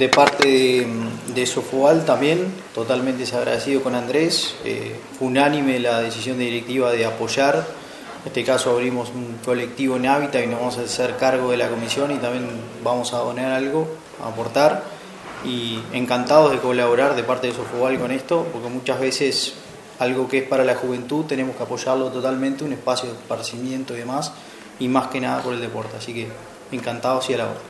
De parte de, de también, totalmente desagradecido con Andrés, eh, unánime la decisión de directiva de apoyar. En este caso abrimos un colectivo en Hábitat y nos vamos a hacer cargo de la comisión y también vamos a donar algo, a aportar. Y encantados de colaborar de parte de Sofobal con esto, porque muchas veces algo que es para la juventud tenemos que apoyarlo totalmente, un espacio de esparcimiento y demás, y más que nada por el deporte. Así que encantados y a la hora.